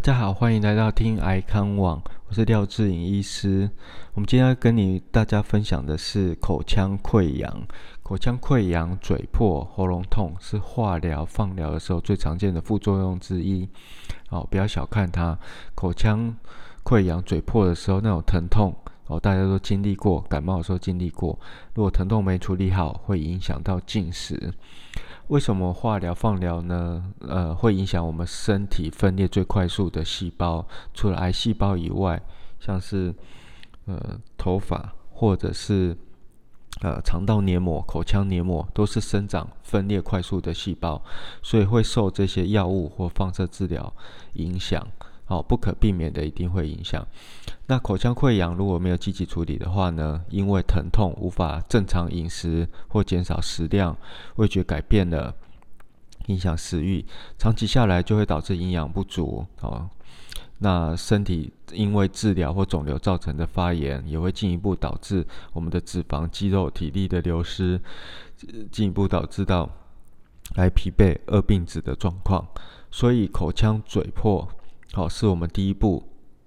大家好，欢迎来到听癌康网，我是廖志颖医师。我们今天要跟你大家分享的是口腔溃疡。口腔溃疡、嘴破、喉咙痛是化疗、放疗的时候最常见的副作用之一。哦，不要小看它。口腔溃疡、嘴破的时候那种疼痛，哦，大家都经历过，感冒的时候经历过。如果疼痛没处理好，会影响到进食。为什么化疗、放疗呢？呃，会影响我们身体分裂最快速的细胞，除了癌细胞以外，像是呃头发或者是呃肠道黏膜、口腔黏膜，都是生长分裂快速的细胞，所以会受这些药物或放射治疗影响。好，不可避免的一定会影响。那口腔溃疡如果没有积极处理的话呢？因为疼痛无法正常饮食或减少食量，味觉改变了，影响食欲，长期下来就会导致营养不足。哦，那身体因为治疗或肿瘤造成的发炎，也会进一步导致我们的脂肪、肌肉、体力的流失，进一步导致到来疲惫、饿病子的状况。所以口腔嘴破。好，是我们第一步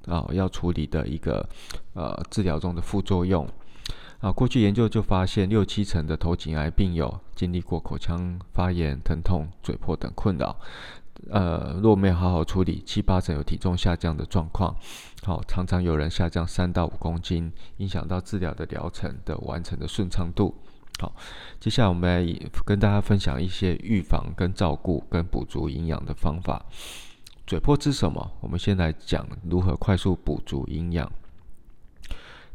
啊要处理的一个呃治疗中的副作用啊。过去研究就发现，六七成的头颈癌病友经历过口腔发炎、疼痛、嘴破等困扰。呃，若没有好好处理，七八成有体重下降的状况。好，常常有人下降三到五公斤，影响到治疗的疗程的完成的顺畅度。好，接下来我们来跟大家分享一些预防、跟照顾、跟补足营养的方法。嘴破吃什么？我们先来讲如何快速补足营养。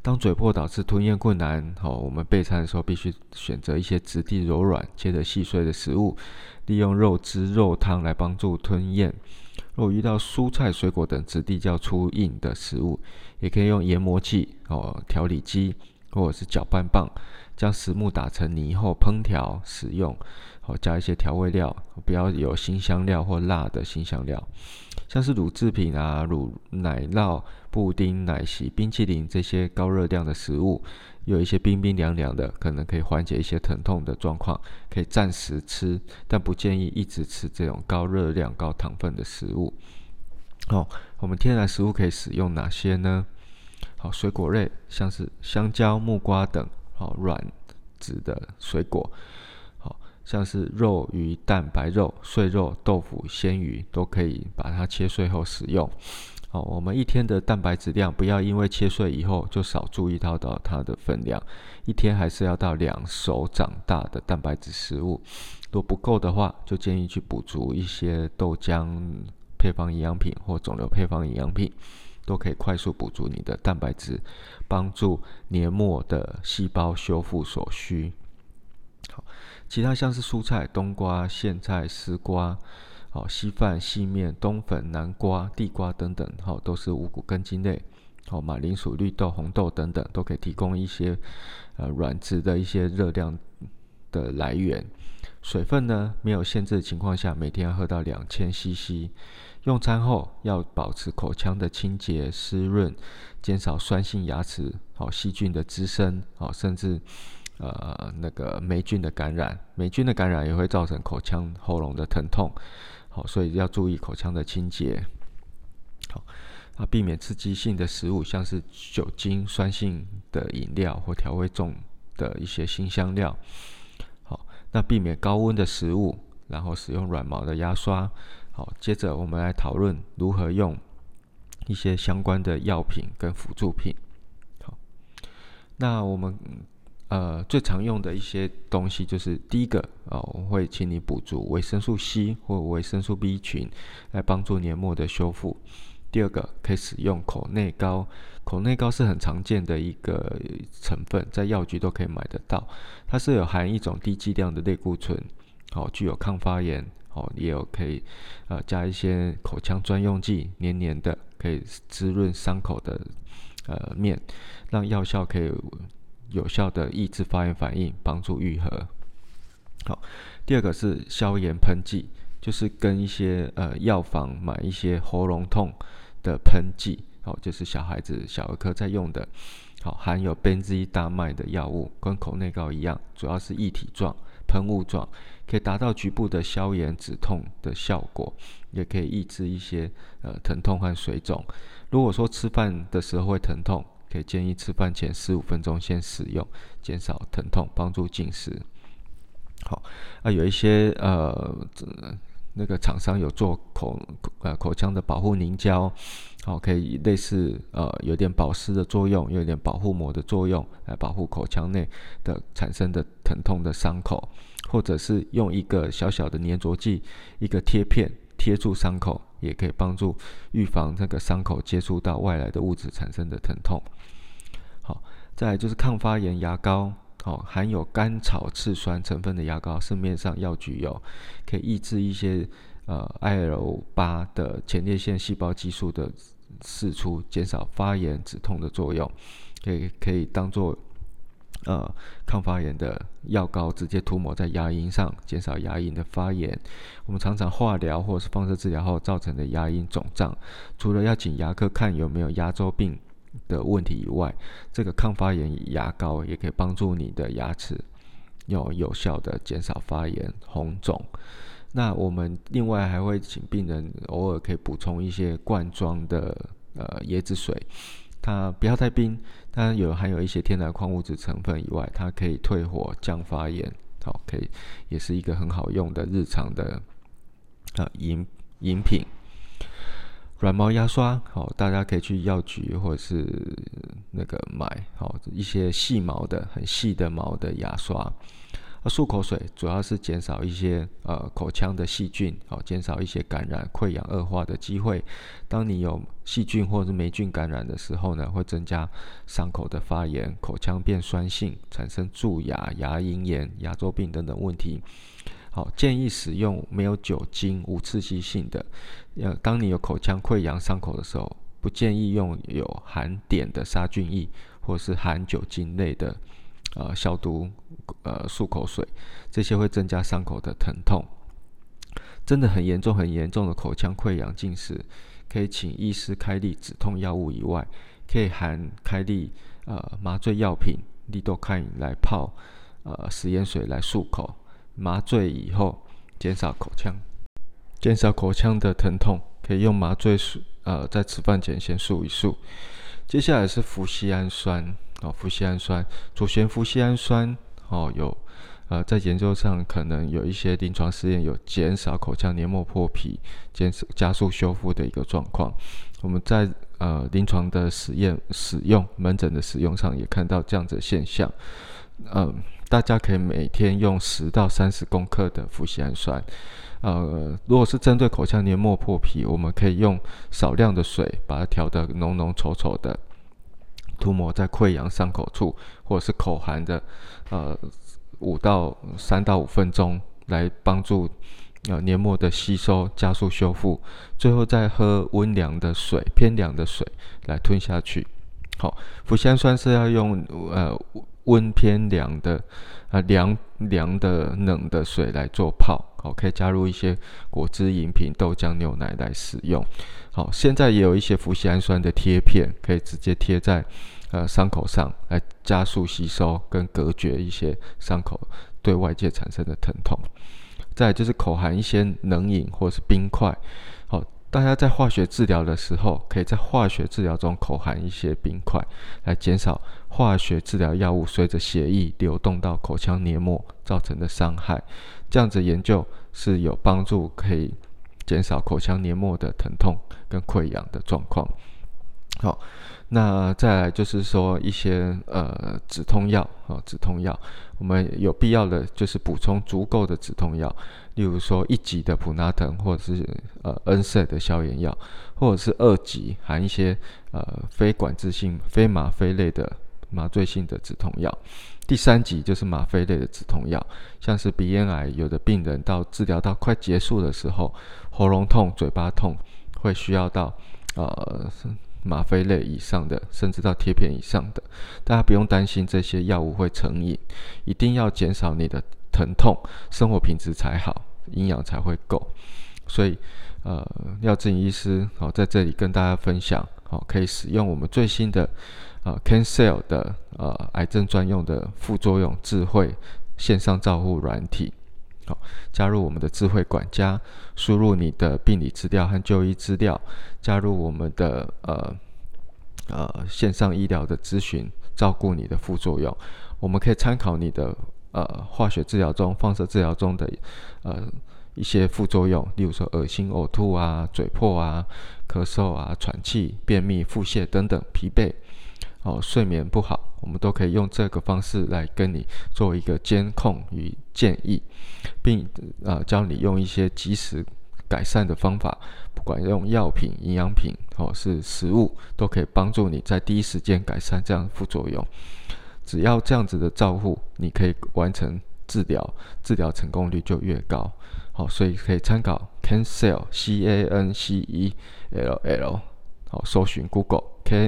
当嘴破导致吞咽困难，好，我们备餐的时候必须选择一些质地柔软、切得细碎的食物，利用肉汁、肉汤来帮助吞咽。若遇到蔬菜、水果等质地较粗硬的食物，也可以用研磨器、哦调理机或者是搅拌棒，将食物打成泥后烹调使用。好，加一些调味料，不要有辛香料或辣的辛香料，像是乳制品啊、乳奶酪、布丁、奶昔、冰淇淋这些高热量的食物，有一些冰冰凉凉的，可能可以缓解一些疼痛的状况，可以暂时吃，但不建议一直吃这种高热量、高糖分的食物。好，我们天然食物可以使用哪些呢？好，水果类，像是香蕉、木瓜等，好软质的水果。像是肉、鱼、蛋白肉、碎肉、豆腐、鲜鱼都可以把它切碎后使用。好，我们一天的蛋白质量不要因为切碎以后就少注意到到它的分量，一天还是要到两手掌大的蛋白质食物。如果不够的话，就建议去补足一些豆浆配方营养品或肿瘤配方营养品，都可以快速补足你的蛋白质，帮助黏膜的细胞修复所需。其他像是蔬菜，冬瓜、苋菜、丝瓜，好稀饭、细面、冬粉、南瓜、地瓜等等，好都是五谷根茎类。好马铃薯、绿豆、红豆等等，都可以提供一些呃软质的一些热量的来源。水分呢，没有限制的情况下，每天要喝到两千 CC。用餐后要保持口腔的清洁湿润，减少酸性牙齿、好细菌的滋生，好甚至。呃，那个霉菌的感染，霉菌的感染也会造成口腔、喉咙的疼痛，好，所以要注意口腔的清洁。好，那，避免刺激性的食物，像是酒精、酸性的饮料或调味重的一些新香料。好，那避免高温的食物，然后使用软毛的牙刷。好，接着我们来讨论如何用一些相关的药品跟辅助品。好，那我们。呃，最常用的一些东西就是第一个啊，我会请你补足维生素 C 或维生素 B 群，来帮助黏膜的修复。第二个可以使用口内膏，口内膏是很常见的一个成分，在药局都可以买得到。它是有含一种低剂量的类固醇，哦，具有抗发炎，哦，也有可以呃加一些口腔专用剂，黏黏的，可以滋润伤口的呃面，让药效可以。有效的抑制发炎反应，帮助愈合。好，第二个是消炎喷剂，就是跟一些呃药房买一些喉咙痛的喷剂，好，就是小孩子小儿科在用的，好，含有苯基大麦的药物，跟口内膏一样，主要是液体状，喷雾状，可以达到局部的消炎止痛的效果，也可以抑制一些呃疼痛和水肿。如果说吃饭的时候会疼痛，可以建议吃饭前十五分钟先使用，减少疼痛，帮助进食。好，啊，有一些呃，那个厂商有做口呃口腔的保护凝胶，好，可以类似呃有点保湿的作用，有点保护膜的作用，来保护口腔内的产生的疼痛的伤口，或者是用一个小小的粘着剂，一个贴片贴住伤口，也可以帮助预防这个伤口接触到外来的物质产生的疼痛。好，再来就是抗发炎牙膏。哦，含有甘草次酸成分的牙膏，市面上药局有，可以抑制一些呃 IL 八的前列腺细胞激素的释出，减少发炎止痛的作用，可以可以当做呃抗发炎的药膏，直接涂抹在牙龈上，减少牙龈的发炎。我们常常化疗或是放射治疗后造成的牙龈肿胀，除了要请牙科看有没有牙周病。的问题以外，这个抗发炎牙膏也可以帮助你的牙齿有有效的减少发炎、红肿。那我们另外还会请病人偶尔可以补充一些罐装的呃椰子水，它不要太冰，它有含有一些天然矿物质成分以外，它可以退火、降发炎，好，可以也是一个很好用的日常的啊饮饮品。软毛牙刷，好，大家可以去药局或者是那个买，好一些细毛的、很细的毛的牙刷。啊，漱口水主要是减少一些呃口腔的细菌，好，减少一些感染、溃疡恶化的机会。当你有细菌或者是霉菌感染的时候呢，会增加伤口的发炎，口腔变酸性，产生蛀牙、牙龈炎、牙周病等等问题。好，建议使用没有酒精、无刺激性的。呃，当你有口腔溃疡伤口的时候，不建议用有含碘的杀菌液，或是含酒精类的呃消毒呃漱口水，这些会增加伤口的疼痛。真的很严重、很严重的口腔溃疡进食，可以请医师开立止痛药物以外，可以含开立呃麻醉药品利多卡因来泡呃食盐水来漱口。麻醉以后，减少口腔，减少口腔的疼痛，可以用麻醉漱，呃，在吃饭前先漱一漱。接下来是氟西氨酸，哦，氟西氨酸，左旋氟西氨酸，哦，有，呃，在研究上可能有一些临床试验有减少口腔黏膜破皮，减加速修复的一个状况。我们在呃临床的实验使用，门诊的使用上也看到这样子现象，嗯。大家可以每天用十到三十公克的氟西氨酸，呃，如果是针对口腔黏膜破皮，我们可以用少量的水把它调得浓浓稠稠的，涂抹在溃疡伤口处，或者是口含的，呃，五到三到五分钟，来帮助呃黏膜的吸收，加速修复。最后再喝温凉的水，偏凉的水来吞下去。好，氟西氨酸是要用呃。温偏凉的啊，凉凉的冷的水来做泡，好，可以加入一些果汁饮品、豆浆、牛奶来使用。好，现在也有一些氟西氨酸的贴片，可以直接贴在呃伤口上来加速吸收跟隔绝一些伤口对外界产生的疼痛。再就是口含一些冷饮或是冰块。好大家在化学治疗的时候，可以在化学治疗中口含一些冰块，来减少化学治疗药物随着血液流动到口腔黏膜造成的伤害。这样子研究是有帮助，可以减少口腔黏膜的疼痛跟溃疡的状况。好。那再来就是说一些呃止痛药啊，止痛药，我们有必要的就是补充足够的止痛药，例如说一级的普拉疼，或者是呃 N 塞的消炎药，或者是二级含一些呃非管制性、非吗啡类的麻醉性的止痛药，第三级就是吗啡类的止痛药，像是鼻咽癌，有的病人到治疗到快结束的时候，喉咙痛、嘴巴痛，会需要到呃。吗啡类以上的，甚至到贴片以上的，大家不用担心这些药物会成瘾，一定要减少你的疼痛，生活品质才好，营养才会够。所以，呃，廖志医师好在这里跟大家分享，好可以使用我们最新的呃 Cancel 的呃癌症专用的副作用智慧线上照护软体。好，加入我们的智慧管家，输入你的病理资料和就医资料，加入我们的呃呃线上医疗的咨询，照顾你的副作用。我们可以参考你的呃化学治疗中、放射治疗中的呃一些副作用，例如说恶心、呕吐啊、嘴破啊、咳嗽啊、喘气、便秘、腹泻等等、疲惫。哦，睡眠不好，我们都可以用这个方式来跟你做一个监控与建议，并啊教你用一些及时改善的方法，不管用药品、营养品哦，是食物，都可以帮助你在第一时间改善这样副作用。只要这样子的照护，你可以完成治疗，治疗成功率就越高。好，所以可以参考 Cancel C A N C E L L。好，搜寻 Google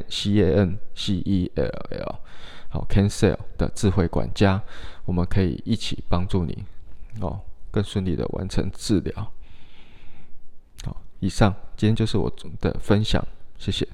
C A N C E L L，好，Cancel 的智慧管家，我们可以一起帮助你哦，更顺利的完成治疗。好，以上今天就是我的分享，谢谢。